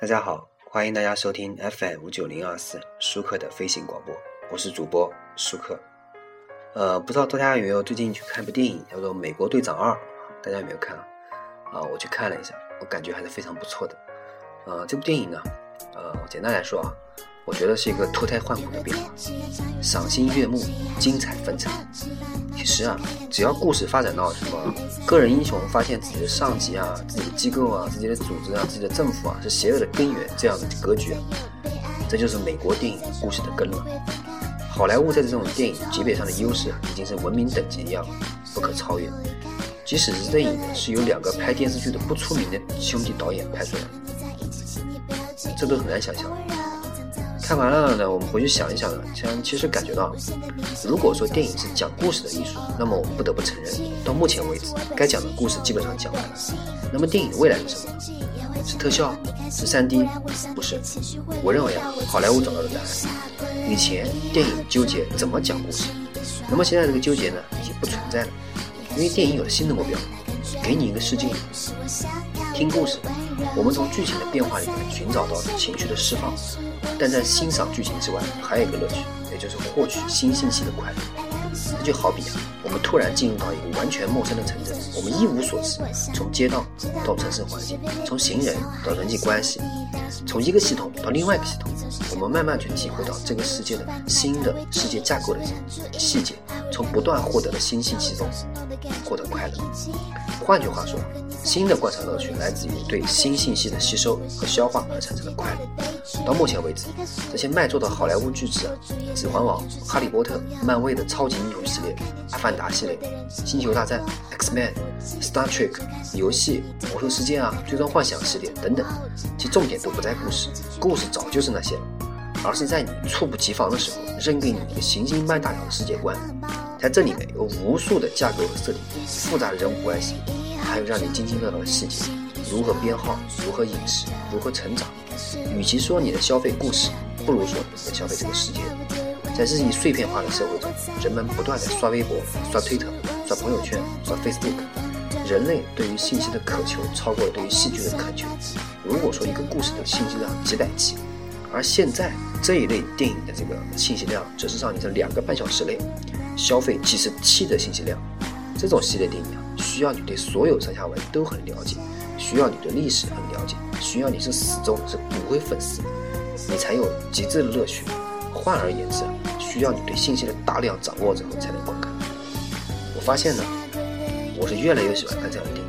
大家好，欢迎大家收听 FM 五九零二四舒克的飞行广播，我是主播舒克。呃，不知道大家有没有最近去看部电影，叫做《美国队长二》，大家有没有看啊？啊，我去看了一下，我感觉还是非常不错的。呃，这部电影呢，呃，简单来说啊。我觉得是一个脱胎换骨的变化，赏心悦目，精彩纷呈。其实啊，只要故事发展到什么个人英雄发现自己的上级啊、自己的机构啊、自己的组织啊、自己的政府啊是邪恶的根源这样的格局啊，这就是美国电影故事的根了。好莱坞在这种电影级别上的优势啊已经是文明等级一样不可超越。即使是电影是由两个拍电视剧的不出名的兄弟导演拍出来的，这都很难想象。看完了呢，我们回去想一想呢，像其实感觉到，如果说电影是讲故事的艺术，那么我们不得不承认，到目前为止，该讲的故事基本上讲完了。那么电影未来是什么？是特效？是 3D？不是。我认为啊，好莱坞找到了答案。以前电影纠结怎么讲故事，那么现在这个纠结呢，已经不存在了，因为电影有了新的目标，给你一个试镜，听故事，我们从剧情的变化里面寻找到情绪的释放。但在欣赏剧情之外，还有一个乐趣，也就是获取新信息的快乐。这就好比啊，我们突然进入到一个完全陌生的城镇，我们一无所知，从街道到城市环境，从行人到人际关系，从一个系统到另外一个系统，我们慢慢去体会到这个世界的新的世界架构的细节，从不断获得的新信息中获得快乐。换句话说，新的观察乐趣来自于对新信息的吸收和消化而产生的快乐。到目前为止，这些卖座的好莱坞巨制啊，《指环王》、《哈利波特》、漫威的超级英雄系列、《阿凡达》系列、《星球大战》、《X Man》、《Star Trek》游戏、《魔兽世界》啊、《最终幻想》系列等等，其重点都不在故事，故事早就是那些了，而是在你猝不及防的时候，扔给你一个行星般大小的世界观，在这里面有无数的架构和设定，复杂的人物关系，还有让你津津乐道的细节，如何编号，如何饮食，如何成长。与其说你的消费故事，不如说你在消费这个世界。在日益碎片化的社会中，人们不断的刷微博、刷推特、刷朋友圈、刷 Facebook，人类对于信息的渴求超过了对于戏剧的渴求。如果说一个故事的信息量几百 G，而现在这一类电影的这个信息量只是让你在两个半小时内消费几十 T 的信息量，这种系列电影啊，需要你对所有上下文都很了解。需要你对历史很了解，需要你是死忠是骨灰粉丝，你才有极致的乐趣。换而言之，需要你对信息的大量掌握之后才能观看。我发现呢，我是越来越喜欢看这样的电影。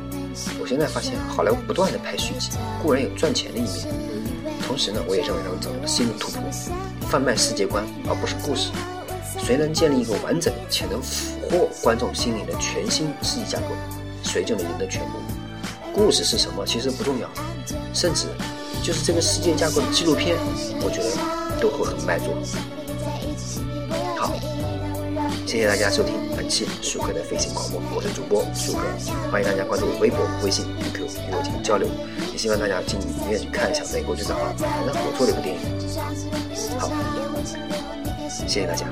我现在发现，好莱坞不断的拍续集，固然有赚钱的一面，同时呢，我也认为他们找到了新的突破，贩卖世界观而不是故事。谁能建立一个完整且能俘获观众心灵的全新世界架构，谁就能赢得全部。故事是什么其实不重要，甚至就是这个世界架构的纪录片，我觉得都会很卖座。好，谢谢大家收听本期舒克的飞行广播，我是主播舒克，欢迎大家关注微博、微信、QQ 与我进行交流，也希望大家进影院去看一下《美国队长二》，还是不错的一部电影。好，谢谢大家。